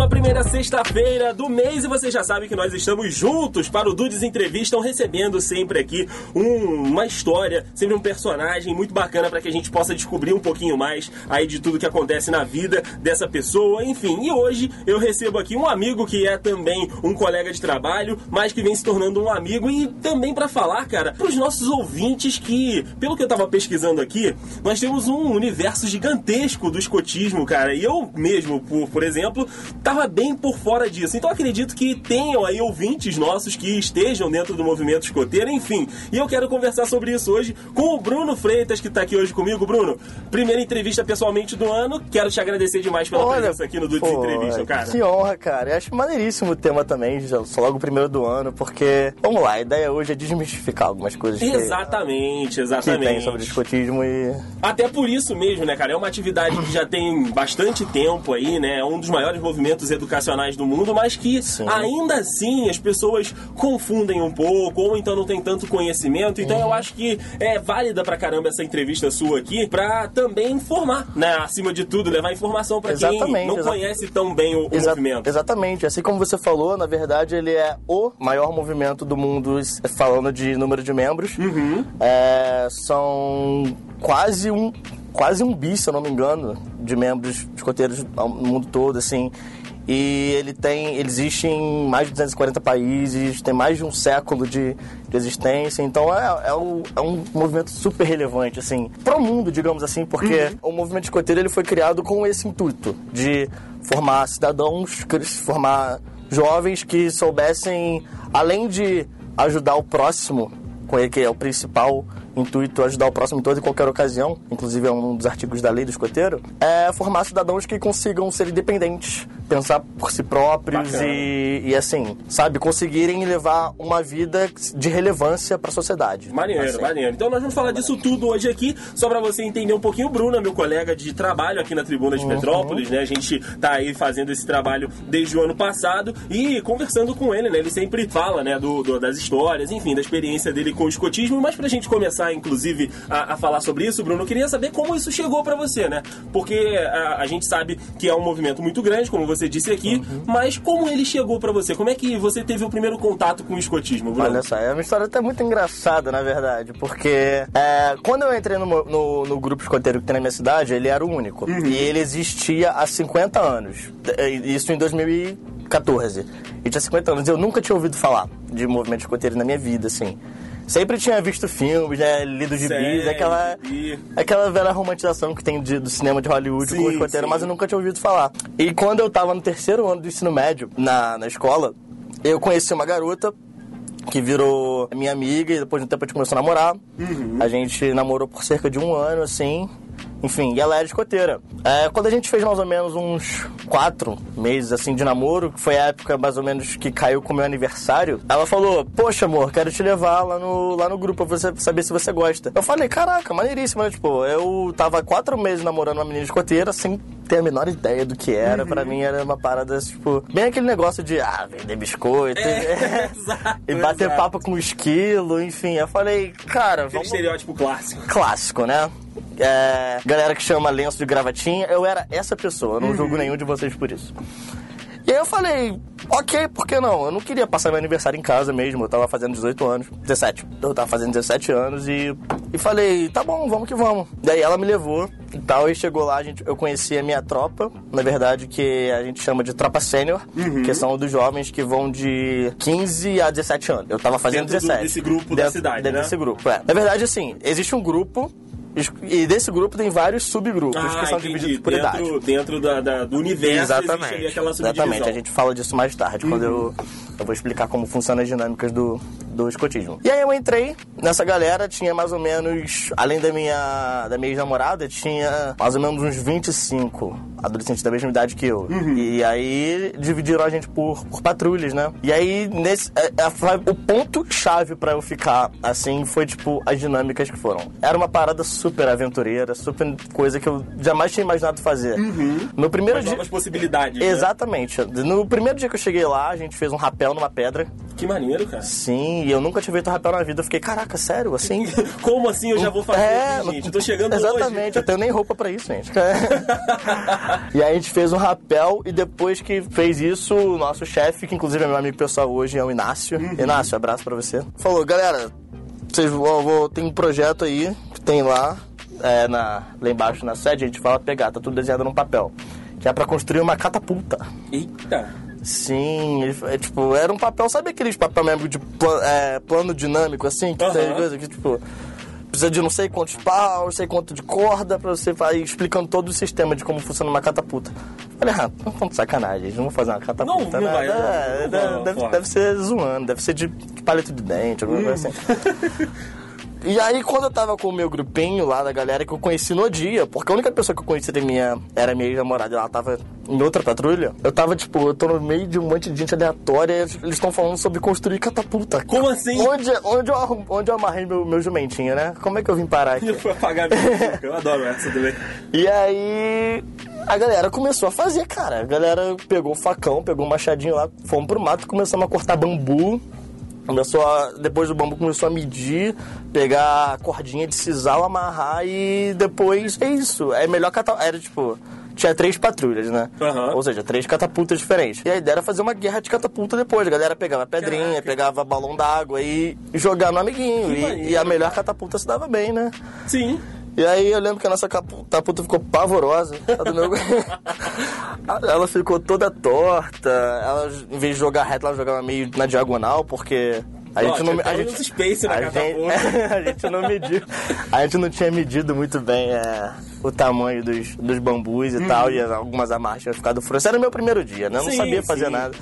uma primeira sexta-feira do mês e você já sabe que nós estamos juntos para o Dudes Entrevistam, recebendo sempre aqui um- uma história, sempre um personagem muito bacana para que a gente possa descobrir um pouquinho mais aí de tudo que acontece na vida dessa pessoa, enfim. E hoje eu recebo aqui um amigo que é também um colega de trabalho, mas que vem se tornando um amigo e também para falar, cara, para os nossos ouvintes que, pelo que eu tava pesquisando aqui, nós temos um universo gigantesco do escotismo, cara. E eu mesmo, por, por exemplo, tava bem por fora disso. Então acredito que tenham aí ouvintes nossos que estejam dentro do movimento escoteiro, enfim. E eu quero conversar sobre isso hoje com o Bruno Freitas, que tá aqui hoje comigo. Bruno, primeira entrevista pessoalmente do ano. Quero te agradecer demais pela presença aqui no Dudes Entrevista, cara. Que honra, cara. Eu acho maneiríssimo o tema também, já só logo o primeiro do ano, porque, vamos lá, a ideia hoje é desmistificar algumas coisas que, Exatamente, que exatamente. tem sobre escotismo e... Até por isso mesmo, né, cara? É uma atividade que já tem bastante tempo aí, né? É um dos maiores movimentos educacionais do mundo, mas que Sim. ainda assim as pessoas confundem um pouco, ou então não tem tanto conhecimento. Então Uhum. eu acho que é válida pra caramba essa entrevista sua aqui, pra também informar, né? Acima de tudo, levar informação pra quem Exatamente, não exa- conhece tão bem o, o Exa- movimento. Exatamente. Assim como você falou, na verdade, ele é o maior movimento do mundo, falando de número de membros. Uhum. É, são quase um quase um bi, se eu não me engano, de membros escoteiros ao- no mundo todo, assim. E ele tem, ele existe em mais de 240 países, tem mais de um século de, de existência, então é, é, um, é um movimento super relevante, assim, pro mundo, digamos assim, porque o movimento escoteiro ele foi criado com esse intuito de formar cidadãos, formar jovens que soubessem, além de ajudar o próximo, com ele que é o principal intuito ajudar o próximo em toda e qualquer ocasião, inclusive é um dos artigos da lei do escoteiro, é formar cidadãos que consigam ser independentes, pensar por si próprios e, e assim, sabe, conseguirem levar uma vida de relevância para a sociedade. Maneiro, Assim. maneiro. Então nós vamos falar disso tudo hoje aqui, só pra você entender um pouquinho. O Bruno é meu colega de trabalho aqui na Tribuna Uhum. de Petrópolis, né? A gente tá aí fazendo esse trabalho desde o ano passado e conversando com ele, né? Ele sempre fala, né, do, do- das histórias, enfim, da experiência dele com o escotismo. Mas pra gente começar, inclusive, a, a falar sobre isso, Bruno, eu queria saber como isso chegou pra você, né? Porque a, a gente sabe que é um movimento muito grande, como você disse aqui, Uhum. mas como ele chegou pra você? Como é que você teve o primeiro contato com o escotismo, Bruno? Olha só, é uma história até muito engraçada, na verdade, porque é, quando eu entrei no, no, no grupo escoteiro que tem na minha cidade, ele era o único. E ele existia há 50 anos. É, Isso em 2014. E tinha 50 anos. Eu nunca tinha ouvido falar de movimento escoteiro na minha vida, assim. Sempre tinha visto filmes, né, lido gibis, Série, aquela, aquela velha romantização que tem de- do cinema de Hollywood com Sim, o escoteiro, sim. mas eu nunca tinha ouvido falar. E quando eu tava no terceiro ano do ensino médio, na, na escola, eu conheci uma garota que virou minha amiga e depois de um tempo a gente começou a namorar. A gente namorou por cerca de um ano, assim. Enfim, e ela era escoteira. É, quando a gente fez mais ou menos uns quatro meses, assim, de namoro, que foi a época mais ou menos que caiu com o meu aniversário, ela falou, poxa, amor, quero te levar lá no, lá no grupo pra você saber se você gosta. Eu falei, caraca, maneiríssimo, né? Tipo, eu tava quatro meses namorando uma menina escoteira sem ter a menor ideia do que era. Pra mim era uma parada, tipo, bem aquele negócio de, ah, vender biscoito. É, exato, E bater exato. papo com o esquilo, enfim. Eu falei, cara, Aquele vamos. estereótipo clássico. Clássico, né? É, galera que chama lenço de gravatinha, eu era essa pessoa, eu não julgo nenhum de vocês por isso. E aí eu falei, ok, por que não? Eu não queria passar meu aniversário em casa mesmo, eu tava fazendo 18 anos, 17. Eu tava fazendo 17 anos e, e falei, tá bom, vamos que vamos. Daí ela me levou e tal, e chegou lá, a gente, eu conheci a minha tropa, na verdade, que a gente chama de tropa sênior, que são dos jovens que vão de 15 a 17 anos. Eu tava fazendo Dentro do- 17. desse grupo da cidade, dentro né? desse grupo, é. Na verdade, assim, existe um grupo e desse grupo tem vários subgrupos que são Ah, entendi. divididos por idade. dentro, dentro da, da- do universo subdivisão. Exatamente, a gente fala disso mais tarde, quando eu, eu vou explicar como funcionam as dinâmicas do, do escotismo. E aí eu entrei nessa galera, tinha mais ou menos, além da minha, da minha ex-namorada, tinha mais ou menos uns 25 adolescentes da mesma idade que eu. E aí dividiram a gente por, por patrulhas, né? E aí, nesse, é, é, foi- o ponto-chave pra eu ficar assim foi, tipo, as dinâmicas que foram. Era uma parada super aventureira, super coisa que eu jamais tinha imaginado fazer. No primeiro dia. novas possibilidades. né? Exatamente. No primeiro dia que eu cheguei lá, a gente fez um rapel numa pedra. Que maneiro, cara. Sim, e eu nunca tinha feito rapel na vida. Eu fiquei, caraca, sério, assim? Como assim eu já vou fazer É, gente? Eu tô chegando Exatamente, hoje. eu tenho nem roupa pra isso, gente. e aí a gente fez um rapel e depois que fez isso, o nosso chefe, que inclusive é meu amigo pessoal hoje, é o Inácio. Uhum. Inácio, abraço pra você. Falou, galera, vocês vão, vou, tem um projeto aí que tem lá, é, na, lá embaixo na sede, a gente fala pegar, tá tudo desenhado num papel. Que é pra construir uma catapulta. Eita. Sim, é, tipo, era um papel, sabe aqueles papel mesmo de pla- é, plano dinâmico, assim, que tem Aham. coisa que, tipo, precisa de não sei quantos paus, não sei quanto de corda, pra você vai explicando todo o sistema de como funciona uma catapulta. Falei, ah, não estão de sacanagem, eles não vão fazer uma catapulta, Não, não né? vai, não, É, não deve, deve- ser zoando, deve ser de palito de dente, alguma coisa assim. E aí, quando eu tava com o meu grupinho lá da galera que eu conheci no dia, porque a única pessoa que eu conheci da minha, era minha ex-namorada e ela tava em outra patrulha, eu tava, tipo, eu tô no meio de um monte de gente aleatória e eles estão falando sobre construir catapulta. Como assim? Onde, onde, eu, onde eu amarrei meu, meu jumentinho, né? Como é que eu vim parar aqui? Eu fui apagar minha Eu adoro essa também. E aí a galera começou a fazer, cara. A galera pegou o facão, pegou o machadinho lá, fomos pro mato, começamos a cortar bambu. Começou a, depois do bambu começou a medir, pegar a cordinha de sisal, amarrar e depois é isso. É melhor catapulta. Era tipo. Tinha três patrulhas, né? Aham. Ou seja, três catapultas diferentes. E a ideia era fazer uma guerra de catapulta depois. A galera pegava pedrinha, Caraca. pegava balão d'água e jogar no amiguinho. E, e a melhor catapulta se dava bem, né? Sim. E aí eu lembro que a nossa capu- catapulta ficou pavorosa. Meu- ela ficou toda torta. Ela, em vez de jogar reto, ela jogava meio na diagonal, porque. A gente, não, tinha a, gente, space a, gente, a gente não mediu. A gente não tinha medido muito bem é, o tamanho dos, dos bambus e tal, e algumas amarras tinham ficado frouxas. Era meu primeiro dia, né? Eu não. Sim, sabia fazer sim. nada.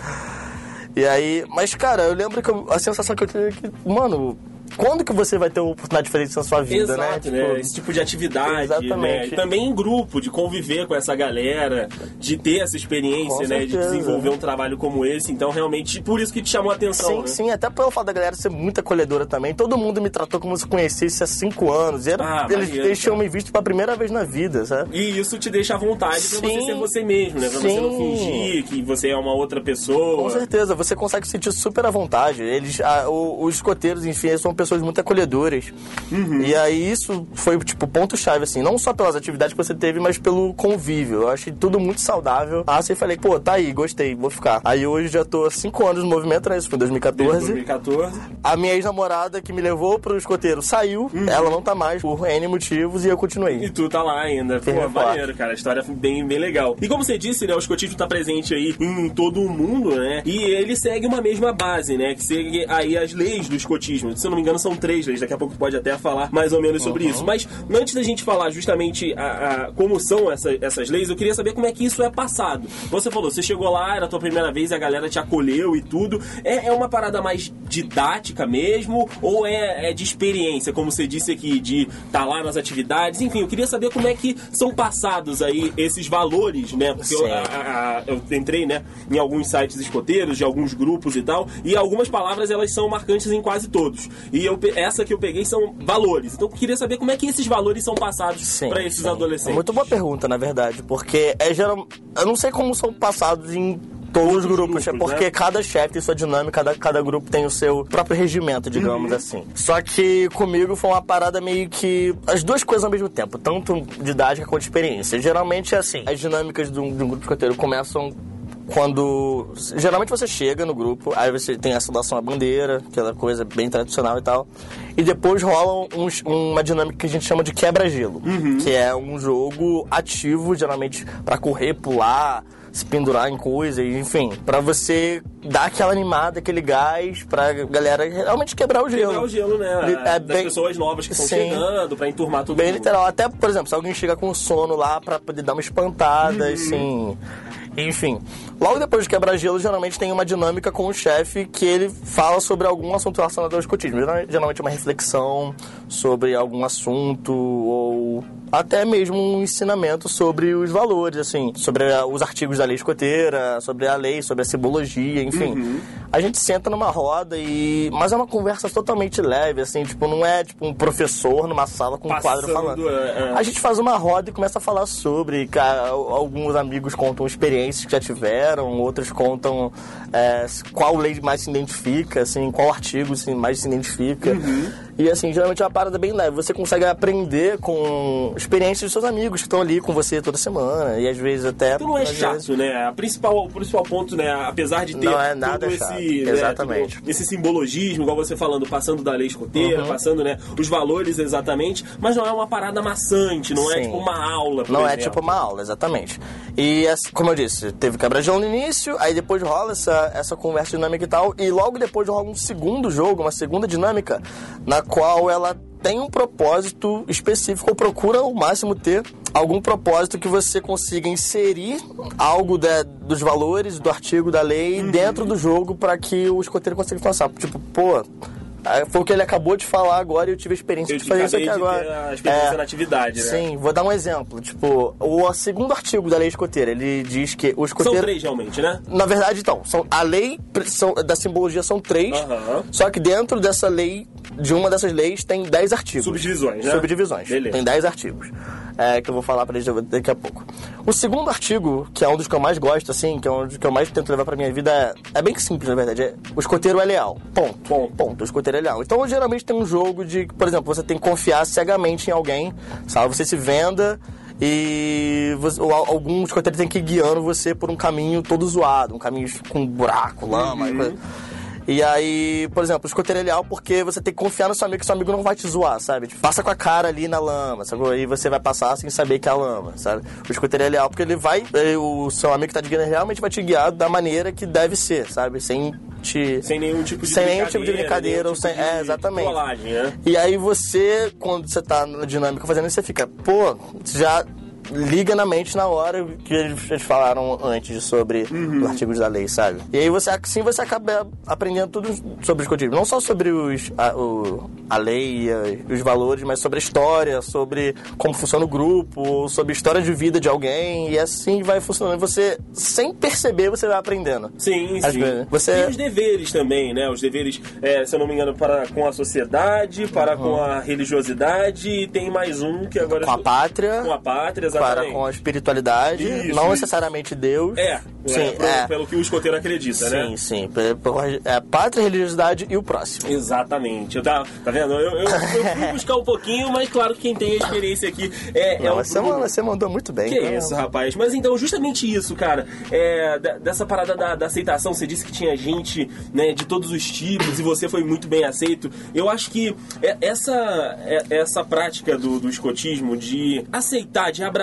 E aí, mas cara, eu lembro que eu- a sensação que eu tive é que, mano, quando que você vai ter uma oportunidade diferente na sua vida, né? Exato, né? Tipo, Esse tipo de atividade, Exatamente. né? Também em grupo, de conviver com essa galera, de ter essa experiência, Com né? De certeza. desenvolver um trabalho como esse. Então, realmente, por isso que te chamou a atenção, Sim, né? sim, até pelo fato da galera ser muito acolhedora também. Todo mundo me tratou como se conhecesse há cinco anos. E era, Ah, eles, maneiro, tinham me visto pela primeira vez na vida, sabe? E isso te deixa à vontade pra você Sim. ser você mesmo, né? Pra você não Sim. fingir que você é uma outra pessoa. Com certeza, você consegue se sentir super à vontade. Eles, a- o- os escoteiros, enfim, eles são pessoas muito acolhedoras. Uhum. E aí isso foi, tipo, ponto-chave, assim, não só pelas atividades que você teve, mas pelo convívio. Eu achei tudo muito saudável. Ah, você falei, pô, tá aí, gostei, vou ficar. Aí hoje já tô há cinco anos no movimento, né? Isso foi em Desde 2014. 2014. A minha ex-namorada que me levou pro escoteiro saiu, Uhum. ela não tá mais por N motivos e eu continuei. E tu tá lá ainda. Pô, forte. maneiro, cara. A história foi bem, bem legal. E como você disse, né? O escotismo tá presente aí em todo o mundo, né? E ele segue uma mesma base, né? Que segue aí as leis do escotismo. Se eu não me engano, são três leis. Daqui a pouco pode até falar mais ou menos sobre isso. Mas antes da gente falar justamente a, a- como são essa- essas leis, eu queria saber como é que isso é passado. Você falou, você chegou lá, era a tua primeira vez, a galera te acolheu e tudo. É, é uma parada mais didática mesmo? Ou é, é de experiência, como você disse aqui, de estar lá nas atividades? Enfim, eu queria saber como é que são passados aí esses valores, né? Porque eu, a- a- a- eu entrei, né, em alguns sites escoteiros, de alguns grupos e tal, e algumas palavras elas são marcantes em quase todos. E eu, pe- essa que eu peguei são valores. Então eu queria saber como é que esses valores são passados para esses sim. adolescentes. É muito boa pergunta, na verdade, porque é geral... eu não sei como são passados em todos os grupos, é grupos, porque né? cada chefe tem sua dinâmica, cada, cada grupo tem o seu próprio regimento, digamos assim. Só que comigo foi uma parada meio que as duas coisas ao mesmo tempo, tanto didática quanto experiência. Geralmente é assim, as dinâmicas de um, de um grupo escoteiro começam quando. Geralmente você chega no grupo, aí você tem a saudação à bandeira, aquela coisa bem tradicional e tal. E depois rola uns- uma dinâmica que a gente chama de quebra-gelo, que é um jogo ativo, geralmente pra correr, pular, se pendurar em coisas, enfim, pra você dar aquela animada, aquele gás pra galera realmente quebrar o gelo. Quebrar o gelo, né? É bem, pessoas novas que estão chegando, pra enturmar todo bem mundo. literal. Até, por exemplo, se alguém chega com sono lá pra poder dar uma espantada, Uhum. assim. Enfim. Logo depois de quebra-gelo, geralmente tem uma dinâmica com o chefe que ele fala sobre algum assunto relacionado ao escotismo. Geralmente- Geralmente é uma reflexão sobre algum assunto ou até mesmo um ensinamento sobre os valores, assim, sobre a, os artigos da lei escoteira, sobre a lei, sobre a simbologia, enfim. Uhum. A gente senta numa roda e. Mas é uma conversa totalmente leve, assim, tipo, não é tipo um professor numa sala com um quadro falando. é, é. A gente faz uma roda e começa a falar sobre. Alguns amigos contam experiências que já tiveram, outros contam é, qual lei mais se identifica, assim, qual artigo assim, mais se identifica. Uhum. E assim, geralmente é uma parada bem leve. Você consegue aprender com experiências dos seus amigos que estão ali com você toda semana. E às vezes até. Então não é chato, vezes- né? A principal, o principal ponto, né? Apesar de ter Não é nada todo chato, esse, né, exatamente. esse simbologismo, igual você falando, passando da lei escoteira, Uhum. passando, né, os valores exatamente, mas não é uma parada maçante, não é Sim. tipo uma aula, Não é exemplo. tipo uma aula, exatamente. E, como eu disse, teve quebra-gelo no início, aí depois rola essa, essa conversa dinâmica e tal, e logo depois rola um segundo jogo, uma segunda dinâmica, na qual ela tem um propósito específico, ou procura ao máximo ter algum propósito que você consiga inserir algo da- dos valores do artigo da lei Uhum. dentro do jogo para que o escoteiro consiga passar. Tipo, pô. Ah, Foi o que ele acabou de falar agora e eu tive a experiência Eu de fazer isso aqui de agora. ter a experiência É. na atividade, né? Sim, vou dar um exemplo. Tipo, o segundo artigo da lei escoteira, ele diz que o São escoteiro... três realmente, né? Na verdade, então, são, a lei são- da simbologia são três, só que dentro dessa lei, de uma dessas leis, tem dez artigos. Subdivisões, né? Subdivisões. Beleza. Tem dez artigos. É, que eu vou falar pra eles daqui a pouco. O segundo artigo, que é um dos que eu mais gosto, assim, que é um dos que eu mais tento levar pra minha vida, é, é bem simples, na verdade. É, o escoteiro é leal. Ponto. Ponto. Ponto. O escoteiro é leal. Então, geralmente tem um jogo de, por exemplo, você tem que confiar cegamente em alguém, sabe? Você se venda e você, ou al- algum escoteiro tem que ir guiando você por um caminho todo zoado, um caminho com buraco, lama, e coisa. E aí, por exemplo, o escoteiro é leal porque você tem que confiar no seu amigo que seu amigo não vai te zoar, sabe? Tipo, passa com a cara ali na lama, sabe? E você vai passar sem saber que é a lama, sabe? O escoteiro é leal porque ele vai, eh, o seu amigo que tá te guiando realmente vai te guiar da maneira que deve ser, sabe? Sem te... Sem nenhum tipo de Sem nenhum brincadeira. tipo de brincadeira, nenhum ou sem- tipo é, de exatamente. trollagem, né? E aí você, quando você tá na dinâmica fazendo isso, você fica, pô, já liga na mente na hora que eles falaram antes sobre Uhum. os artigos da lei, sabe? E aí você, assim você acaba aprendendo tudo sobre os códigos. Não só sobre os, a, o- a lei e a- os valores, mas sobre a história, sobre como funciona o grupo, sobre a história de vida de alguém. E assim vai funcionando. E Você, sem perceber, você vai aprendendo. Sim, Às sim. vezes. Você- E os deveres também, né? Os deveres, é, se eu não me engano, para com a sociedade, para com a religiosidade e tem mais um que agora... Com a pátria. Com a pátria, para exatamente. com a espiritualidade, Isso, não isso. necessariamente Deus. É, sim, é, pelo, é. pelo que o escoteiro acredita, né? Sim, sim. É a pátria, a religiosidade e o próximo. Exatamente. Eu tá, tá vendo? Eu, eu, eu fui buscar um pouquinho, mas claro que quem tem a experiência aqui é, é Não, o você, Bruno. você mandou muito bem. Que então- isso, rapaz. Mas então, justamente isso, cara. É, dessa parada da, da aceitação, você disse que tinha gente né, de todos os tipos e você foi muito bem aceito. Eu acho que é- essa, é- essa prática do, do escotismo de aceitar, de abraçar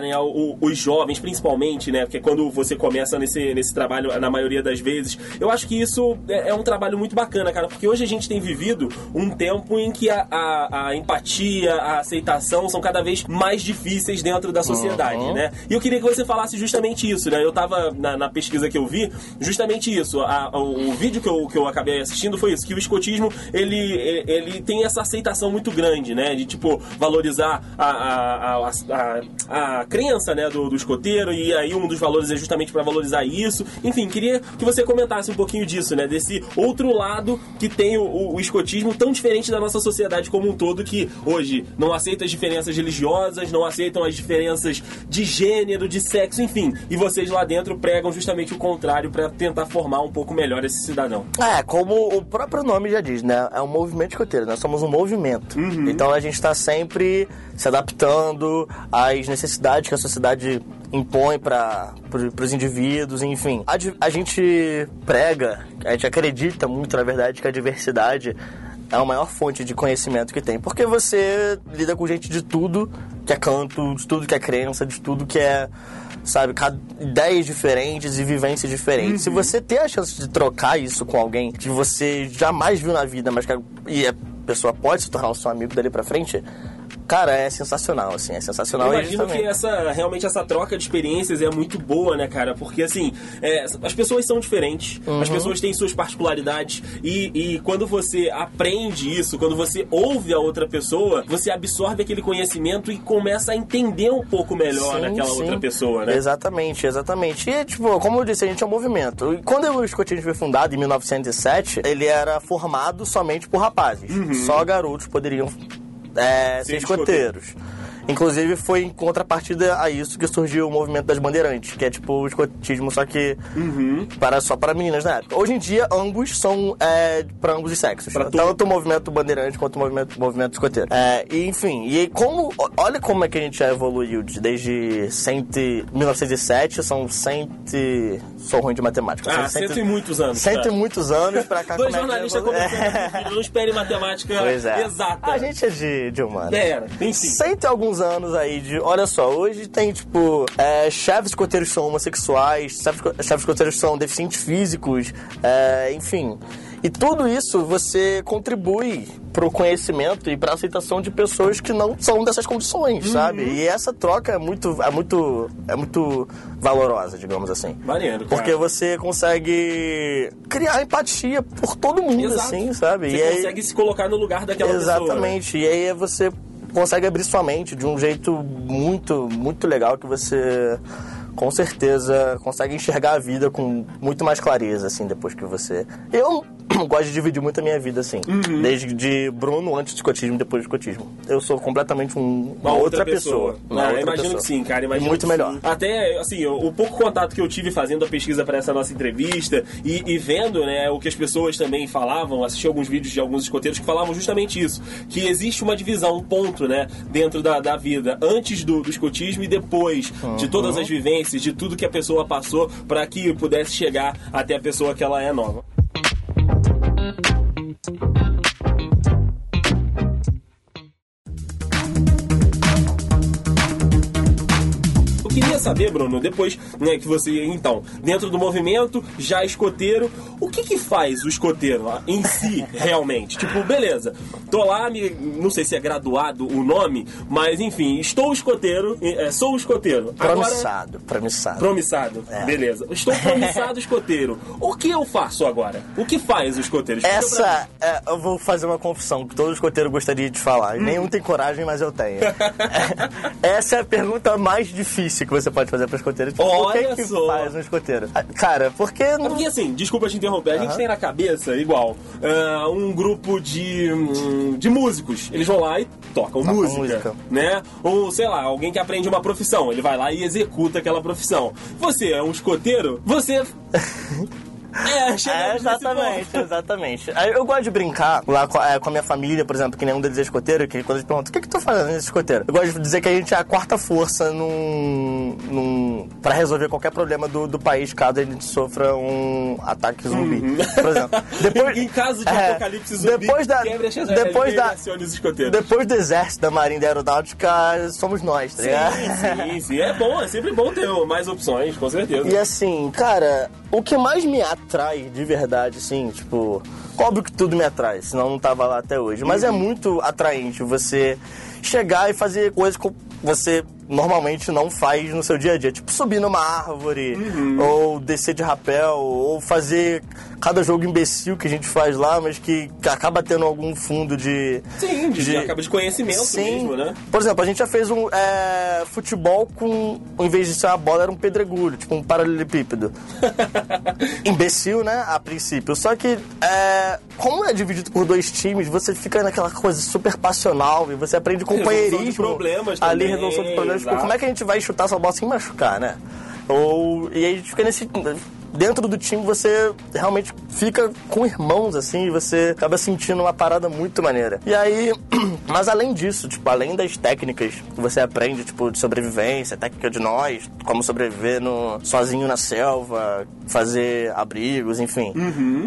né, o- os jovens, principalmente, né? Porque quando você começa nesse, nesse trabalho, na maioria das vezes, eu acho que isso é, é um trabalho muito bacana, cara. Porque hoje a gente tem vivido um tempo em que a, a- a empatia, a aceitação são cada vez mais difíceis dentro da sociedade, Uhum. né? E eu queria que você falasse justamente isso, né? Eu tava na, na pesquisa que eu vi, justamente isso. A- o, o vídeo que eu, que eu acabei assistindo foi isso, que o escotismo, ele, ele, ele tem essa aceitação muito grande, né? De, tipo, valorizar a, a, a, a, a crença, né, do, do escoteiro, e aí um dos valores é justamente para valorizar isso. Enfim, queria que você comentasse um pouquinho disso, né? Desse outro lado que tem o, o, o escotismo tão diferente da nossa sociedade como um todo, que hoje não aceita as diferenças religiosas, não aceitam as diferenças de gênero, de sexo, enfim. E vocês lá dentro pregam justamente o contrário para tentar formar um pouco melhor esse cidadão. É, como o próprio nome já diz, né? É um movimento escoteiro, nós somos um movimento. Uhum. Então a gente está sempre se adaptando às necessidades que a sociedade impõe para os indivíduos, enfim. A, a gente prega, a gente acredita muito, na verdade, que a diversidade é a maior fonte de conhecimento que tem. Porque você lida com gente de tudo que é canto, de tudo que é crença, de tudo que é sabe, ideias diferentes e vivências diferentes. Se você ter a chance de trocar isso com alguém que você jamais viu na vida, mas que a, e a pessoa pode se tornar o seu amigo dali pra frente, Cara, é sensacional, assim, é sensacional. Eu imagino que essa, realmente essa troca de experiências é muito boa, né, cara? Porque, assim, é, as pessoas são diferentes, as Uhum. pessoas têm suas particularidades e, e quando você aprende isso, quando você ouve a outra pessoa, você absorve aquele conhecimento e começa a entender um pouco melhor Sim, daquela sim. outra pessoa, né? Exatamente, exatamente. E, tipo, como eu disse, a gente é um movimento. E quando o escotismo foi fundado, em 1907, ele era formado somente por rapazes. Só garotos poderiam é, Ser escoteiros. Inclusive, foi em contrapartida a isso que surgiu o movimento das bandeirantes, que é tipo o escotismo, só que para, só para meninas na época. Hoje em dia, ambos são é, para ambos os sexos. Pra Tanto o movimento bandeirante quanto o movimento, movimento escoteiro. É, e, enfim, e como. Olha como é que a gente já evoluiu de- desde 100, e- 1907, são 100. e- Sou ruim de matemática. Ah, são cento e muitos anos. Cento e muitos anos pra cá. Dois é jornalistas evolu- conversando, não espere matemática é. exata. A gente é de, de humano. É, tem sim. Cento e alguns anos aí de. Olha só, hoje tem, tipo, é, chefes escoteiros são homossexuais, chefes, escoteiros são deficientes físicos, é, enfim. E tudo isso você contribui pro conhecimento e pra aceitação de pessoas que não são dessas condições, Uhum. sabe? E essa troca é muito, é muito, é muito valorosa, digamos assim. Maneiro, cara. Porque você consegue criar empatia por todo mundo, Exato. assim, sabe? Você E aí- consegue se colocar no lugar daquela pessoa. né? Exatamente. E aí você consegue abrir sua mente de um jeito muito, muito legal que você com certeza consegue enxergar a vida com muito mais clareza, assim, depois que você. Eu gosto de dividir muito a minha vida, assim. Uhum. Desde de Bruno antes do escotismo e depois do escotismo. Eu sou completamente um- Uma outra, pessoa. Uma Não, eu outra imagino pessoa. que sim, cara. Imagino muito melhor. sim. Até, assim, o, pouco contato que eu tive fazendo a pesquisa para essa nossa entrevista e, e vendo, né, o que as pessoas também falavam, assisti alguns vídeos de alguns escoteiros que falavam justamente isso. Que existe uma divisão, um ponto, né, dentro da, da vida, antes do, do escotismo e depois de todas as vivências, de tudo que a pessoa passou para que pudesse chegar até a pessoa que ela é nova. Queria saber, Bruno, depois né, que você, então, dentro do movimento, já escoteiro, o que que faz o escoteiro em si, realmente? Tipo, beleza, tô lá, me- não sei se é graduado o nome, mas enfim, estou escoteiro, é, sou escoteiro. Agora, Promissado, promissado. promissado, É. beleza. Estou promissado escoteiro. O que eu faço agora? O que faz o escoteiro? Mim. Essa, é, eu vou fazer uma confissão que todo escoteiro gostaria de falar. E nenhum tem coragem, mas eu tenho. Essa é a pergunta mais difícil que você pode fazer para escoteiro. Tipo, Olha que, que só. faz um escoteiro? Ah, Cara, porque É não... Porque assim, desculpa te interromper, a gente tem na cabeça, igual, ah, um grupo de, de músicos. Eles vão lá e tocam Tocam música, música. né? Ou, sei lá, alguém que aprende uma profissão, ele vai lá e executa aquela profissão. Você é um escoteiro, você... É, É, exatamente, exatamente. Eu gosto de brincar lá com a, é, com a minha família, por exemplo, que nenhum deles é escoteiro, que quando eles perguntam, o que que tu fazendo nesse escoteiro? Eu gosto de dizer que a gente é a quarta força num, num, pra resolver qualquer problema do, do país, caso a gente sofra um ataque zumbi, por exemplo. Depois, Em caso de é, apocalipse zumbi, depois da, depois da, escoteiros. depois do exército, da marinha da aeronáutica, somos nós, tá ligado? Sim, sim, sim. É bom, é sempre bom ter mais opções, com certeza. E assim, cara, o que mais me atrai de verdade, assim, tipo, óbvio que tudo me atrai, senão eu não tava lá até hoje, mas é muito atraente você chegar e fazer coisas que você normalmente não faz no seu dia a dia, tipo subir numa árvore, ou descer de rapel, ou fazer cada jogo imbecil que a gente faz lá, mas que acaba tendo algum fundo de. Sim, de, acaba de conhecimento Sim. mesmo, né? Por exemplo, a gente já fez um é, futebol com, em vez de ser uma bola, era um pedregulho, tipo um paralelepípedo. Imbecil, né? A princípio. Só que, é, como é dividido por dois times, você fica naquela coisa super passional e você aprende companheirismo. Resolução de problemas Ali, também, resolução de problemas. Tipo, como é que a gente vai chutar essa bola sem machucar, né? Ou, e aí a gente fica nesse. Dentro do time você realmente fica com irmãos, assim, e você acaba sentindo uma parada muito maneira. E aí, mas além disso, tipo, além das técnicas que você aprende, tipo, de sobrevivência, técnica de nós, como sobreviver no, sozinho na selva, fazer abrigos, enfim.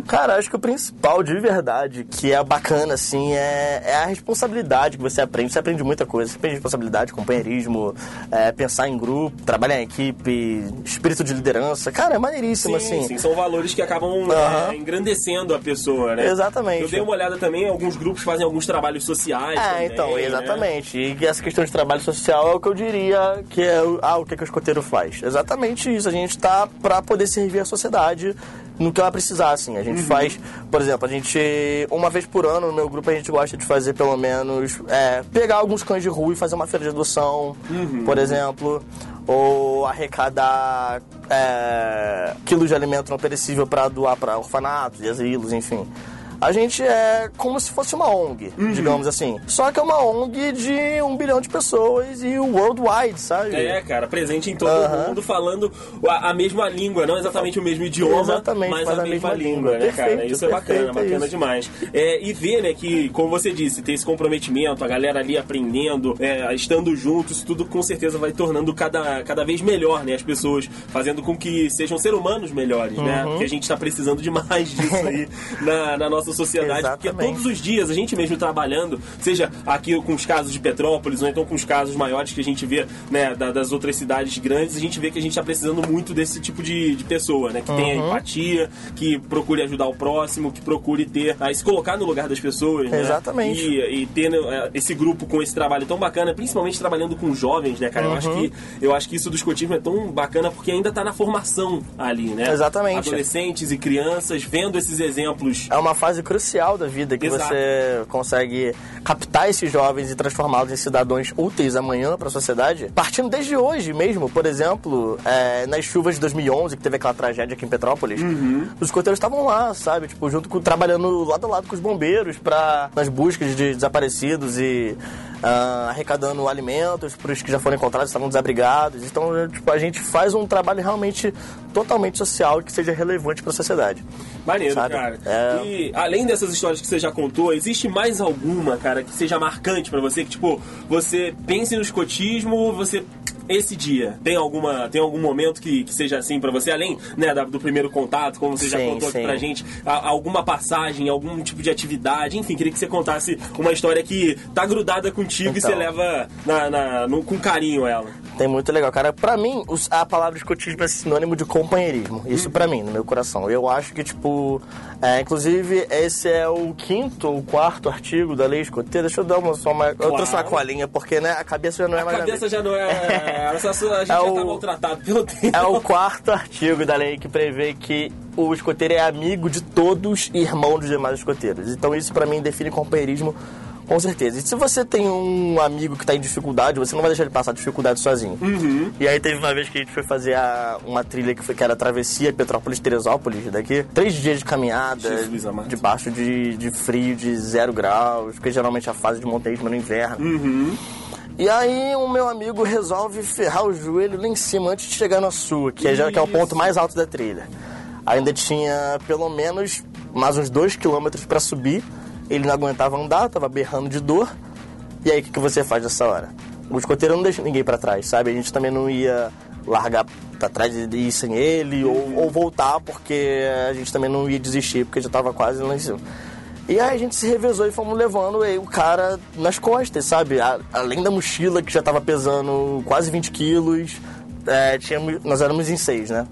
Cara, acho que o principal de verdade, que é bacana, assim, é, é a responsabilidade que você aprende. Você aprende muita coisa. Você aprende responsabilidade, companheirismo, é, pensar em grupo, trabalhar em equipe, espírito de liderança. Cara, é maneiríssimo. Sim, assim. Sim, são valores que acabam é, engrandecendo a pessoa, né? Exatamente. Eu dei uma olhada também, alguns grupos fazem alguns trabalhos sociais. É, também, então, né? exatamente. E que essa questão de trabalho social é o que eu diria que é ah, o que, que o escoteiro faz. Exatamente isso. A gente tá pra poder servir a sociedade no que ela precisar, assim. A gente Uhum. faz, por exemplo, a gente, uma vez por ano, no meu grupo, a gente gosta de fazer pelo menos, é, pegar alguns cães de rua e fazer uma feira de adoção, Uhum. por exemplo. Ou arrecadar é, quilos de alimento não perecível para doar para orfanatos e asilos, enfim. A gente é como se fosse uma ONG, Uhum. digamos assim. Só que é uma ONG de um bilhão de pessoas e worldwide, sabe? É, cara, presente em todo Aham. mundo, falando a, a mesma língua, não exatamente o mesmo idioma, Exatamente, mas, mas a, a mesma, mesma língua, língua. né, cara? Isso é bacana, é bacana isso. demais. É, e ver, né, que, como você disse, tem esse comprometimento, a galera ali aprendendo, é, estando juntos, tudo com certeza vai tornando cada, cada vez melhor, né? As pessoas fazendo com que sejam seres humanos melhores, né? Uhum. Porque a gente tá precisando demais disso aí na, na nossa sociedade, porque Exatamente. todos os dias, a gente mesmo trabalhando, seja aqui com os casos de Petrópolis, ou então com os casos maiores que a gente vê né, da- das outras cidades grandes, a gente vê que a gente está precisando muito desse tipo de, de pessoa, né? Que tenha Uhum. empatia, que procure ajudar o próximo, que procure ter, a se colocar no lugar das pessoas, né? Exatamente. E, e ter né, esse grupo com esse trabalho tão bacana, principalmente trabalhando com jovens, né, cara? Eu, acho Uhum. que, eu acho que isso do escotismo é tão bacana porque ainda está na formação ali, né? Exatamente. Adolescentes e crianças vendo esses exemplos É uma fase crucial da vida que Exato. você consegue captar esses jovens e transformá-los em cidadãos úteis amanhã para a sociedade. Partindo desde hoje mesmo, por exemplo, é, nas chuvas de 2011, que teve aquela tragédia aqui em Petrópolis, Uhum. os escoteiros estavam lá, sabe? Tipo, junto com, trabalhando lado a lado com os bombeiros para nas buscas de desaparecidos e ah, arrecadando alimentos para os que já foram encontrados, estavam desabrigados. Então, tipo, a gente faz um trabalho realmente totalmente social e que seja relevante para a sociedade. Maneiro, Sabe? cara. É. E além dessas histórias que você já contou, existe mais alguma, cara, que seja marcante pra você? Que, tipo, você pense no escotismo, você. Esse dia, tem alguma tem algum momento que, que seja assim pra você? Além né, do primeiro contato, como você já Sim, contou aqui sim. pra gente, alguma passagem, algum tipo de atividade, enfim, queria que você contasse uma história que tá grudada contigo e Então. você leva na, na- no- com carinho ela. Tem muito legal, cara. Pra mim, os- a palavra escotismo é sinônimo de companheirismo. Isso pra mim, no meu coração. Eu acho que, tipo... é, inclusive, esse é o quinto ou quarto artigo da lei escoteira. Deixa eu dar uma, só uma... Eu trouxe uma Claro. colinha, porque, né, a cabeça já não é A mais... cabeça já não é. A gente É já o- tá maltratado pelo tempo. É o quarto artigo da lei que prevê que o escoteiro é amigo de todos e irmão dos demais escoteiros. Então isso pra mim define companheirismo com certeza. E se você tem um amigo que tá em dificuldade, você não vai deixar ele passar dificuldade sozinho. E aí teve uma vez que a gente foi fazer a- uma trilha que, foi, que era a travessia Petrópolis-Teresópolis daqui. Três dias de caminhada, Jesus debaixo de, de frio de zero graus, porque geralmente é a fase de montanhismo é no inverno. E aí o meu amigo resolve ferrar o joelho lá em cima antes de chegar na sua, que é, que é o ponto mais alto da trilha. Ainda tinha pelo menos mais uns dois quilômetros pra subir. Ele não aguentava andar, tava berrando de dor. E aí o que, que você faz nessa hora? O escoteiro não deixa ninguém pra trás, sabe? A gente também não ia largar pra trás e ir sem ele ou, ou voltar porque a gente também não ia desistir porque já tava quase lá em cima. E aí a gente se revezou e fomos levando aí o cara nas costas, sabe? A- além da mochila que já tava pesando quase 20 quilos, é, tínhamos, nós éramos em seis, né?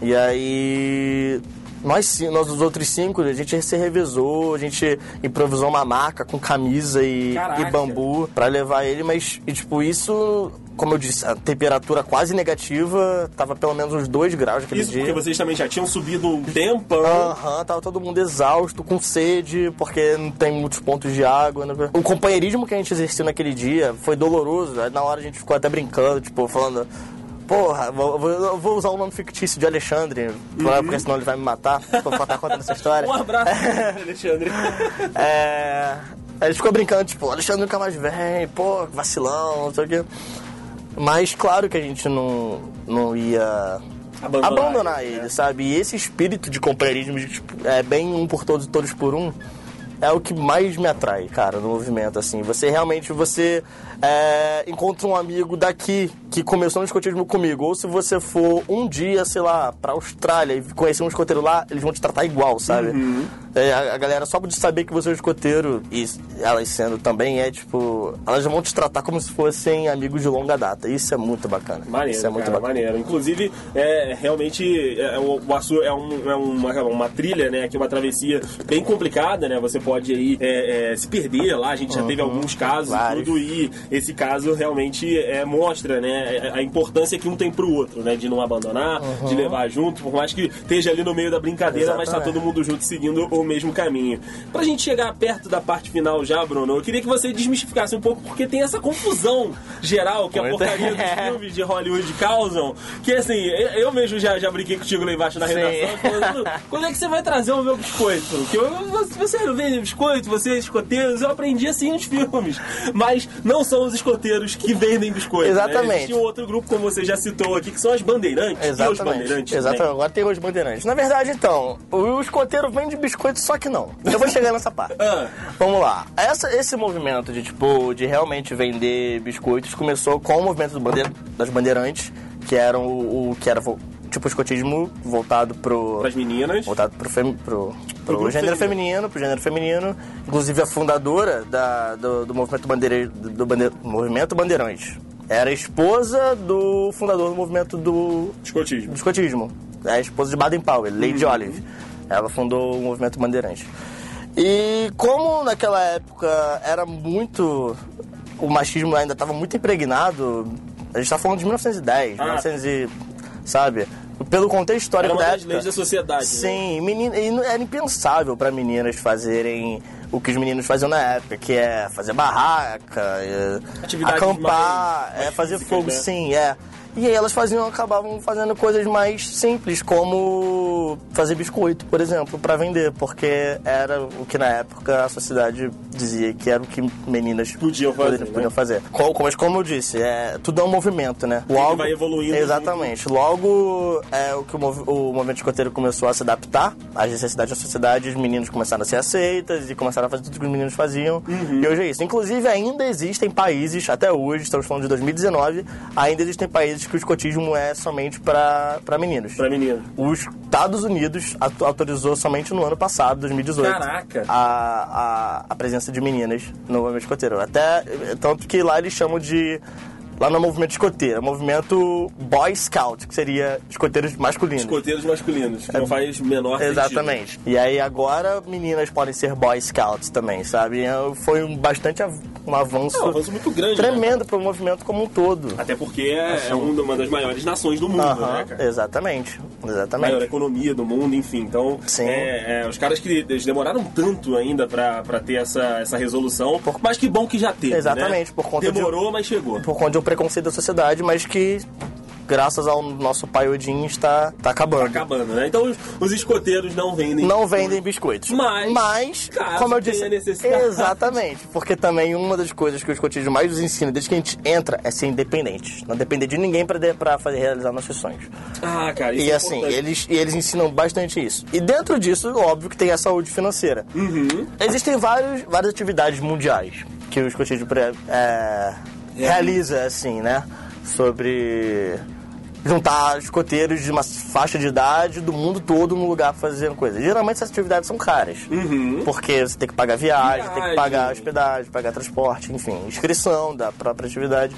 E aí nós, nós os outros cinco, a gente se revezou, a gente improvisou uma maca com camisa e, e bambu pra levar ele, mas e, tipo, isso, como eu disse, a temperatura quase negativa, tava pelo menos uns 2 graus naquele Isso dia. porque vocês também já tinham subido um tempão. Aham, tava todo mundo exausto, com sede, porque não tem muitos pontos de água. Né? O companheirismo que a gente exerceu naquele dia foi doloroso. Na hora a gente ficou até brincando, tipo, falando. Porra, vou, vou- eu vou usar o nome fictício de Alexandre, pra- porque senão ele vai me matar. Pra estar contando essa história. Um abraço, Alexandre. É. A gente ficou brincando, tipo, Alexandre nunca mais vem, pô, vacilão, não sei o quê. Mas claro que a gente não, não ia Abandonar abandonar, ele, ele, né? sabe? E esse espírito de companheirismo, de, tipo, é bem um por todos e todos por um, é o que mais me atrai, cara, no movimento, assim. Você realmente, você é, encontra um amigo daqui que começou no escotismo comigo, ou se você for um dia, sei lá, pra Austrália e conhecer um escoteiro lá, eles vão te tratar igual, sabe? É, a, a galera, só de saber que você é um escoteiro, e elas sendo também, é tipo, elas vão te tratar como se fossem amigos de longa data. Isso é muito bacana. Maneiro, Isso é muito cara, bacana. maneiro. Inclusive, é, realmente, é, o, o Açu é, um- é uma, uma trilha, né? Que é uma travessia bem complicada, né? Você pode aí é, é, se perder lá. A gente já teve alguns casos e vários. tudo. E esse caso realmente é, mostra, né? A importância que um tem pro outro, né? De não abandonar, de levar junto. Por mais que esteja ali no meio da brincadeira, mas tá Exatamente. todo mundo junto seguindo o mesmo caminho. Pra gente chegar perto da parte final já, Bruno, eu queria que você desmistificasse um pouco, porque tem essa confusão geral que a Muito. porcaria dos É. filmes de Hollywood causam. Que assim, eu mesmo já, já brinquei contigo lá embaixo na Sim. redação, falando, quando é que você vai trazer o meu biscoito? Que eu, você- não vende biscoito, você é escoteiros, eu aprendi assim nos filmes. Mas não são os escoteiros que vendem biscoito. Exatamente. Né? Um outro grupo, como você já citou aqui, que são as bandeirantes. E os Exatamente. bandeirantes. Exatamente. Agora tem os bandeirantes. Na verdade, então, o escoteiro vende biscoito, só que não. Eu vou chegar nessa parte. Ah. Vamos lá. Essa, esse movimento de, tipo, de realmente vender biscoitos começou com o movimento bandeira- das bandeirantes, que eram o, o que era tipo escotismo voltado pro Para as meninas. voltado pro, fem, pro, pro grupo gênero feminino. feminino, pro gênero feminino. Inclusive a fundadora da, do, do movimento bandeira, do bande- movimento Bandeirantes era esposa do fundador do movimento do, Escotismo. do escotismo. É a esposa de Baden Powell, Lady Olive. Ela fundou o movimento Bandeirante. E como naquela época era muito. O machismo ainda estava muito impregnado, a gente está falando de 1910, Ah. 1900 e. Sabe? Pelo contexto histórico Era uma da das época. leis da sociedade. né? Sim, menina, e não- era impensável para meninas fazerem o que os meninos faziam na época, que é fazer barraca, é, acampar, mais- mais é, fazer físicas, fogo, né? sim, é. E aí elas faziam, acabavam fazendo coisas mais simples, como fazer biscoito, por exemplo, para vender, porque era o que na época a sociedade dizia que era o que meninas Podiam fazer, né? podiam fazer. Co- Mas como eu disse, é, tudo é um movimento, né? Logo, vai evoluindo Exatamente. Logo, é, o que o, o movimento escoteiro começou a se adaptar às necessidades da sociedade, os meninos começaram a ser aceitas e começaram a fazer tudo que os meninos faziam. Uhum. E hoje é isso. Inclusive, ainda existem países, até hoje, estamos falando de 2019, ainda existem países que o escotismo é somente para meninos. Pra menina. Os Estados Unidos autorizou somente no ano passado, 2018, Caraca. A, a, a presença de meninas no movimento escoteiro. Até, tanto que lá eles chamam de... Lá no movimento escoteiro, é movimento Boy Scout, que seria escoteiros masculinos. Escoteiros masculinos, que não faz menor sentido. Exatamente. E aí agora meninas podem ser Boy Scouts também, sabe? É, Foi um bastante av- um avanço, É um avanço muito grande, né? tremendo para o movimento como um todo. Até porque é, é uma das maiores nações do mundo, Aham, né, cara? Exatamente. Exatamente. Maior economia do mundo, enfim. Então, Sim. é, é, os caras que eles demoraram tanto ainda pra, pra ter essa, essa resolução, mas que bom que já teve, Exatamente, né? por conta de- Demorou, mas chegou. Por conta de preconceito da sociedade, mas que, graças ao nosso pai Odin, está, está acabando. Acabando, né? Então, os, os escoteiros não vendem... Não vendem biscoitos. Mas, Mas como eu disse. Exatamente. Porque também uma das coisas que o escotismo mais nos ensina desde que a gente entra é ser independente. Não depender de ninguém para fazer realizar nossos sonhos. Ah, cara, isso E é assim, importante. eles, e eles ensinam bastante isso. E dentro disso, óbvio que tem a saúde financeira. Uhum. Existem vários, várias atividades mundiais que o escotismo é, realiza, assim, né? Sobre juntar escoteiros de uma faixa de idade do mundo todo num lugar fazer coisa. Geralmente essas atividades são caras. Porque você tem que pagar viagem, tem que Viagem. pagar hospedagem, pagar transporte, enfim, inscrição da própria atividade.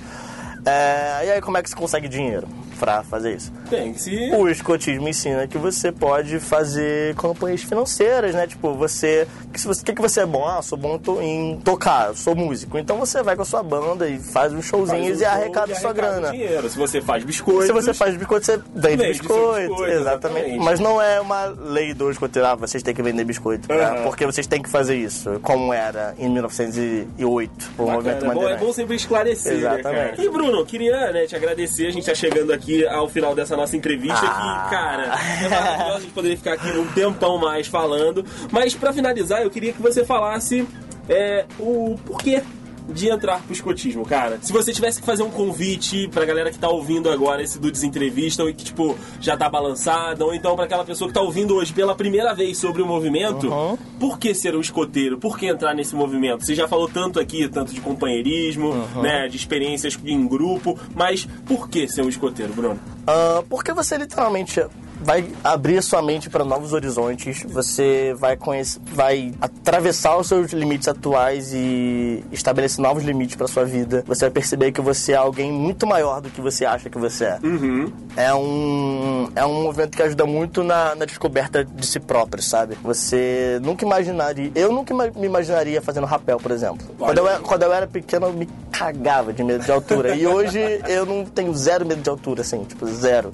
É, e aí como é que você consegue dinheiro pra fazer isso? Tem que se... O escotismo ensina que você pode fazer campanhas financeiras, né? Tipo, você. que se você- O que, que você é bom? Ah, sou bom em tocar, sou músico. Então você vai com a sua banda e faz uns faz showzinhos um e arrecada e sua arrecada grana. dinheiro. Se você faz biscoitos... Se você faz biscoito, você vende, Vende biscoito. biscoito, exatamente. exatamente. Mas não é uma lei do escoteiro, ah, vocês têm que vender biscoito. tá? Aham. Porque vocês têm que fazer isso, como era em 1908, o movimento Bacana, é, bom, é bom sempre esclarecer, né, Exatamente. cara? E Bruno, queria né, te agradecer, a gente tá chegando aqui ao final dessa nossa entrevista Ah. que, cara, é maravilhoso, a gente poderia ficar aqui um tempão mais falando, mas pra finalizar eu queria que você falasse é, o porquê de entrar pro escotismo, cara? Se você tivesse que fazer um convite pra galera que tá ouvindo agora esse do Desentrevista e que, tipo, já tá balançada, ou então pra aquela pessoa que tá ouvindo hoje pela primeira vez sobre o movimento, Uhum. por que ser um escoteiro? Por que entrar nesse movimento? Você já falou tanto aqui, tanto de companheirismo, Uhum. né, de experiências em grupo, mas por que ser um escoteiro, Bruno? Ah, porque você literalmente vai abrir a sua mente para novos horizontes, você vai conhecer, vai atravessar os seus limites atuais e estabelecer novos limites para sua vida. Você vai perceber que você é alguém muito maior do que você acha que você é. Uhum. É um é um movimento que ajuda muito na, na descoberta de si próprio, sabe? Você nunca imaginaria, eu nunca me imaginaria fazendo rapel, por exemplo. Quando eu, era- quando eu era pequeno, eu me cagava de medo de altura. E hoje eu não tenho zero medo de altura, assim, tipo, zero.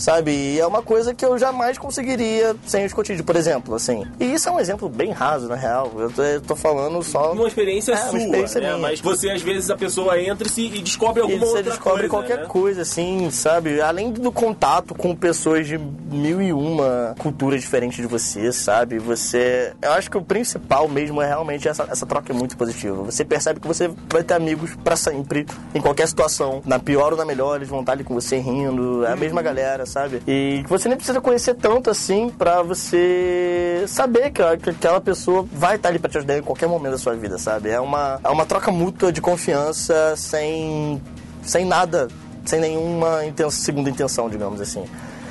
Sabe? E é uma coisa que eu jamais conseguiria sem o escotilho, por exemplo, assim. E isso é um exemplo bem raso, na real. Eu tô, eu tô falando só... Uma experiência É, sua, uma experiência né? Mas você, às vezes, a pessoa entra e, e descobre E alguma você outra descobre coisa, qualquer né? coisa, assim, sabe? Além do contato com pessoas de mil e uma culturas diferentes de você, sabe? Você. Eu acho que o principal mesmo é realmente essa, essa troca é muito positiva. Você percebe que você vai ter amigos pra sempre, em qualquer situação. Na pior ou na melhor, eles vão estar ali com você rindo. É a mesma galera, sabe? E você nem precisa conhecer tanto assim pra você saber que, que aquela pessoa vai estar ali pra te ajudar em qualquer momento da sua vida, sabe? É uma, é uma troca mútua de confiança sem, sem nada, sem nenhuma inten- segunda intenção, digamos assim.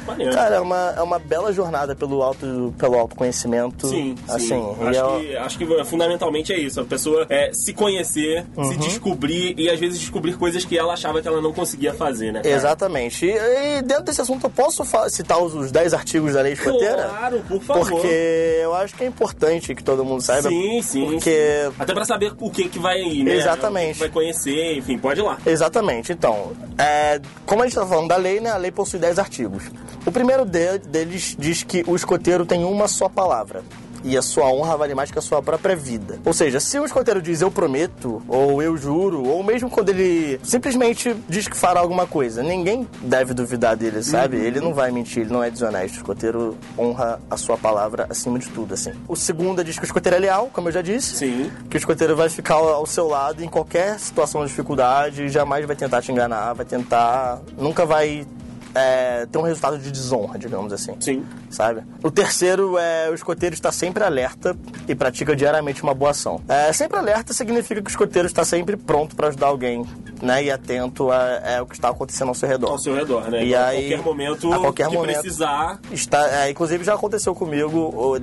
Maneiro. Cara, é uma, é uma bela jornada pelo, auto, pelo autoconhecimento. Sim, assim, sim. Acho, é- que, acho que fundamentalmente é isso. A pessoa é, se conhecer, Uhum. se descobrir e às vezes descobrir coisas que ela achava que ela não conseguia fazer, né? cara? Exatamente. E, e dentro desse assunto eu posso citar os, os 10 artigos da lei escoteira? Claro, por favor. Porque eu acho que é importante que todo mundo saiba. Sim, sim. Porque sim. Até pra saber o que que vai ir, né? Exatamente. Que vai conhecer, enfim, pode ir lá. Exatamente. Então, é, como a gente está falando da lei, né? A lei possui 10 artigos. O primeiro de- deles diz que o escoteiro tem uma só palavra. E a sua honra vale mais que a sua própria vida. Ou seja, se o escoteiro diz eu prometo, ou eu juro, ou mesmo quando ele simplesmente diz que fará alguma coisa, ninguém deve duvidar dele, sabe? Ele não vai mentir, ele não é desonesto. O escoteiro honra a sua palavra acima de tudo, assim. O segundo diz que o escoteiro é leal, como eu já disse Sim. que o escoteiro vai ficar ao ao seu lado em qualquer situação de dificuldade, jamais vai tentar te enganar, vai tentar. nunca vai é, ter um resultado de desonra, digamos assim. Sim. Sabe? O terceiro é o escoteiro está sempre alerta e pratica diariamente uma boa ação. É, sempre alerta significa que o escoteiro está sempre pronto para ajudar alguém, né? E atento a, é, o que está acontecendo ao seu redor. Ao seu redor, né? E Então, aí, a qualquer momento a qualquer que momento, precisar. Está, é, inclusive já aconteceu comigo ou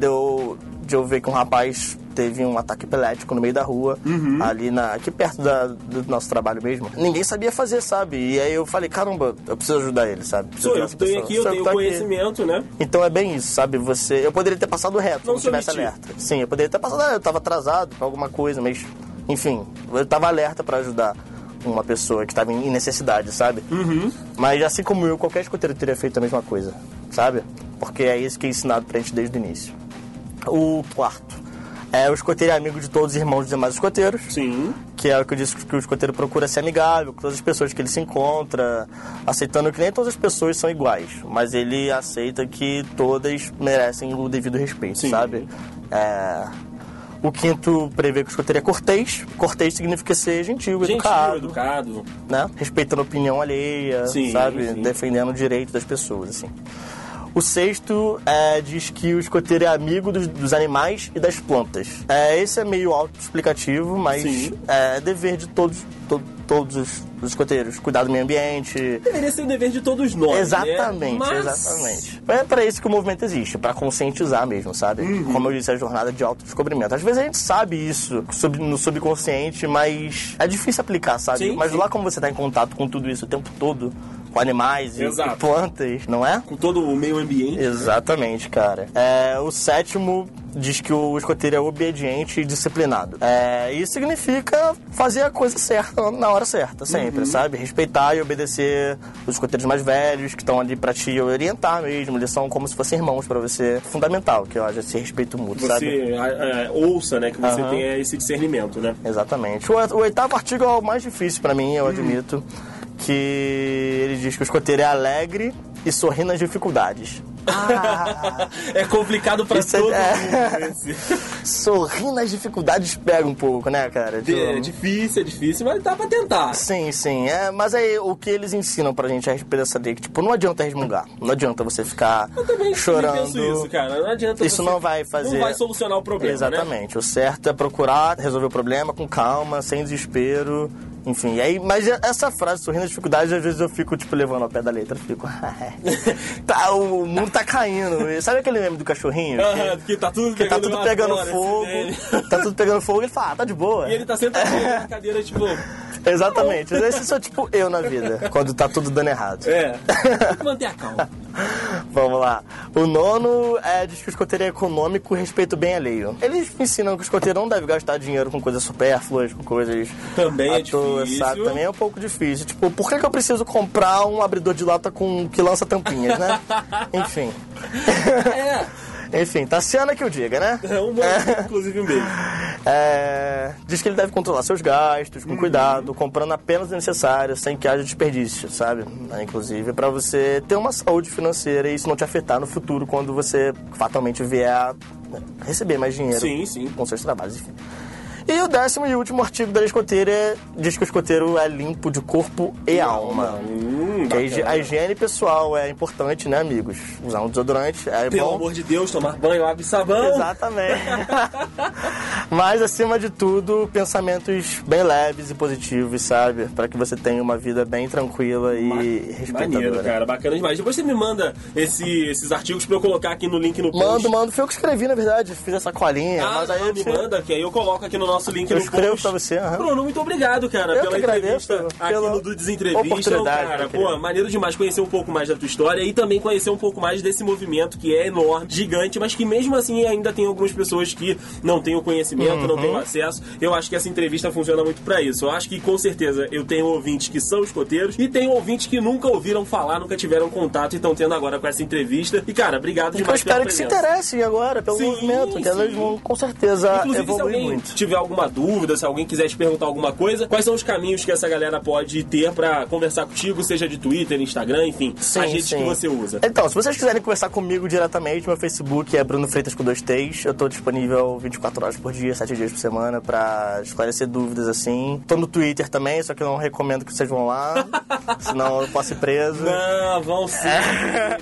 de eu, ver que um rapaz teve um ataque epilético no meio da rua, Uhum. ali na, aqui perto da- do nosso trabalho mesmo. Ninguém sabia fazer, sabe? E aí eu falei, caramba, eu preciso ajudar ele, sabe? Preciso Sou eu tenho aqui, eu tenho tô aqui. conhecimento, né? Então é bem isso, sabe? Você, eu poderia ter passado reto Não se tivesse omitir. alerta. Sim, eu poderia ter passado, ah, eu tava atrasado pra alguma coisa, mas enfim, eu tava alerta pra ajudar uma pessoa que estava em necessidade, sabe? Uhum. Mas assim como eu, qualquer escoteiro teria feito a mesma coisa, sabe? Porque é isso que é ensinado pra gente desde o início. O quarto. É, o escoteiro é amigo de todos os irmãos dos demais escoteiros. Sim. Que é o que eu disse que o escoteiro procura ser amigável com todas as pessoas que ele se encontra, aceitando que nem todas as pessoas são iguais, mas ele aceita que todas merecem o devido respeito, Sim. sabe? É, O quinto prevê que o escoteiro é cortês. Cortês significa ser gentil, Gentil, educado, educado. né? Respeitando a opinião alheia, Sim, sabe? sim. Defendendo o direito das pessoas, assim. O sexto é, diz que o escoteiro é amigo dos, dos animais e das plantas. É, esse é meio autoexplicativo, mas Sim. é dever de todos, to- todos os, os escoteiros. Cuidar do meio ambiente. Deveria ser o dever de todos nós. Exatamente, né? Mas- exatamente. É para isso que o movimento existe, para conscientizar mesmo, sabe? Uhum. Como eu disse, é a jornada de autodescobrimento. Às vezes a gente sabe isso no subconsciente, mas é difícil aplicar, sabe? Sim, mas sim. lá como você tá em contato com tudo isso o tempo todo, com animais e, Exato. e plantas, não é? Com todo o meio ambiente. Exatamente, cara. É, o sétimo diz que o escoteiro é obediente e disciplinado. É, isso significa fazer a coisa certa na hora certa, sempre, sabe? Respeitar e obedecer os escoteiros mais velhos que estão ali pra te orientar mesmo. Eles são como se fossem irmãos pra você. Fundamental, que eu acho esse respeito mútuo, sabe? Você é, ouça, né? Que você Aham. tenha esse discernimento, né? Exatamente. O, o oitavo artigo é o mais difícil pra mim, eu admito. Que ele diz que o escoteiro é alegre e sorri nas dificuldades. Ah, é complicado pra Isso é- todo é. mundo. esse. sorrir nas dificuldades pega um pouco, né, cara? Tipo, É difícil, é difícil, mas dá pra tentar. Sim, sim. É, mas aí o que eles ensinam pra gente a respeito dessa lei, que tipo, não adianta resmungar. Não adianta você ficar Eu também chorando. penso isso, cara. Não adianta Isso você- não vai fazer- Não vai solucionar o problema, né? Exatamente. O certo é procurar resolver o problema com calma, sem desespero. Enfim, e aí, mas essa frase, sorrindo nas dificuldades, às vezes eu fico, tipo, levando ao pé da letra. Fico. tá, o mundo tá caindo. E Sabe aquele meme do cachorrinho? Aham, que tá tudo que tá tudo pegando fogo. Tá tudo pegando fogo, ele fala, ah, tá de boa. E ele tá sempre assim, na cadeira, tipo... Exatamente. Esse sou tipo eu na vida, quando tá tudo dando errado. É, tem que manter a calma. Vamos lá. O nono é, diz que o escoteiro é econômico e respeito bem alheio. Eles ensinam que o escoteiro não deve gastar dinheiro com coisas supérfluas, com coisas. Também é toa, difícil. sabe? Também é um pouco difícil. Tipo, por que, que eu preciso comprar um abridor de lata com que lança tampinhas, né? Enfim. É, Enfim, Tassiana que eu diga, né? é um bom, inclusive um beijo. É, diz que ele deve controlar seus gastos com cuidado, comprando apenas o necessário, sem que haja desperdício, sabe? É, Inclusive para você ter uma saúde financeira e isso não te afetar no futuro quando você fatalmente vier a né, receber mais dinheiro Sim, sim. com seus trabalhos, enfim. E o décimo e último artigo da escoteira é- diz que o escoteiro é limpo de corpo e alma. Hum, a, higiene pessoal é importante, né, amigos? Usar um desodorante é Pelo bom. amor de Deus, tomar banho, água e sabão. Exatamente. Mas, acima de tudo, pensamentos bem leves e positivos, sabe? Pra que você tenha uma vida bem tranquila e Maneiro, respeitadora. cara, bacana demais. Depois você me manda esse- esses artigos pra eu colocar aqui no link no post. Mando, mando. Foi eu que escrevi, na verdade. Fiz essa colinha. Ah, mas aí não, me você- manda, que aí eu coloco aqui no nosso link Eu no escrevo post. pra você, aham. Bruno, muito obrigado, cara, Eu pela agradeço entrevista aqui pela no Dudes Entrevista. oportunidade, Cara, meu pô, maneiro demais conhecer um pouco mais da tua história e também conhecer um pouco mais desse movimento que é enorme, gigante, mas que mesmo assim ainda tem algumas pessoas que não têm o conhecimento, não têm Uhum. o acesso. Eu acho que essa entrevista funciona muito pra isso. Eu acho que com certeza eu tenho ouvintes que são escoteiros e tenho ouvintes que nunca ouviram falar, nunca tiveram contato e estão tendo agora com essa entrevista. E cara, obrigado Eu demais pela espero que se presença. interessem agora pelo Sim, movimento, que elas sim. vão com certeza Inclusive, se evoluir alguém muito. tiver alguma dúvida, se alguém quiser te perguntar alguma coisa, quais são os caminhos que essa galera pode ter pra conversar contigo, seja de Twitter, Instagram, enfim, Sim, as redes sim. que você usa. Então, se vocês quiserem conversar comigo diretamente, meu Facebook é Bruno Freitas com dois T's. Eu tô disponível 24 horas por dia, 7 dias por semana, pra esclarecer dúvidas assim. Tô no Twitter também, só que eu não recomendo que vocês vão lá, senão eu posso ir preso. Não, vão sim.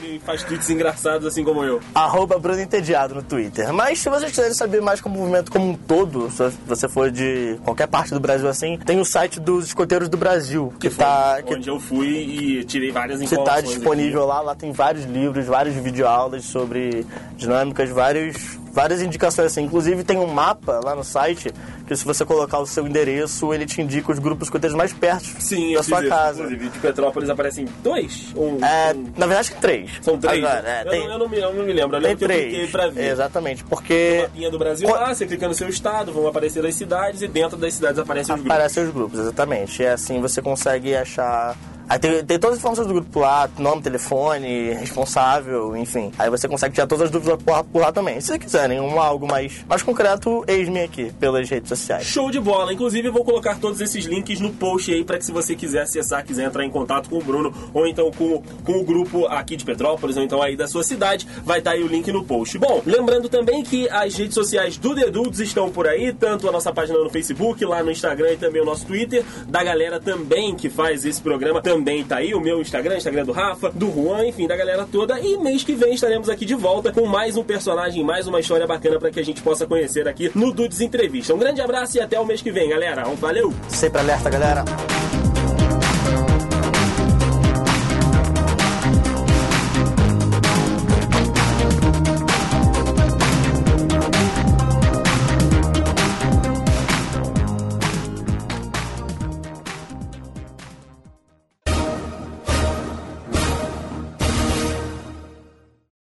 Ele faz tweets engraçados assim como eu. Arroba Bruno Entediado no Twitter. Mas se vocês quiserem saber mais como o movimento como um todo, se você for de qualquer parte do Brasil assim, tem o site dos escoteiros do Brasil, que, foi tá. Que onde eu fui e tirei várias que informações. está disponível lá. Lá tem vários livros, vários videoaulas sobre dinâmicas, vários, várias indicações assim. Inclusive tem um mapa lá no site que se você colocar o seu endereço, ele te indica os grupos escoteiros mais perto Sim, da sua isso. casa. Inclusive, de Petrópolis aparecem dois? Um, É, um- na verdade, acho que três. São três? Agora, né? é, eu, tem, não, eu, não me, eu não me lembro. Eu tem lembro três. pra ver. Exatamente, porque Mapinha do Brasil lá, você clica no seu estado, vão aparecer as cidades e dentro das cidades aparecem os grupos. aparecem os grupos, exatamente. E assim você consegue achar. Aí tem, tem todas as informações do grupo lá, nome, telefone, responsável, enfim. Aí você consegue tirar todas as dúvidas por, por lá também. Se quiserem um, algo mais, mais concreto, eis-me aqui pelas redes sociais. Show de bola. Inclusive, eu vou colocar todos esses links no post aí para que se você quiser acessar, quiser entrar em contato com o Bruno ou então com, com o grupo aqui de Petrópolis ou então aí da sua cidade, vai estar aí o link no post. Bom, lembrando também que as redes sociais do The Dudes estão por aí, tanto a nossa página no Facebook, lá no Instagram e também o nosso Twitter, da galera também que faz esse programa também tá aí, o meu Instagram, Instagram do Rafa, do Juan, enfim, da galera toda. E mês que vem estaremos aqui de volta com mais um personagem, mais uma história bacana para que a gente possa conhecer aqui no Dudes Entrevista. Um grande abraço e até o mês que vem, galera. Um valeu! Sempre alerta, galera.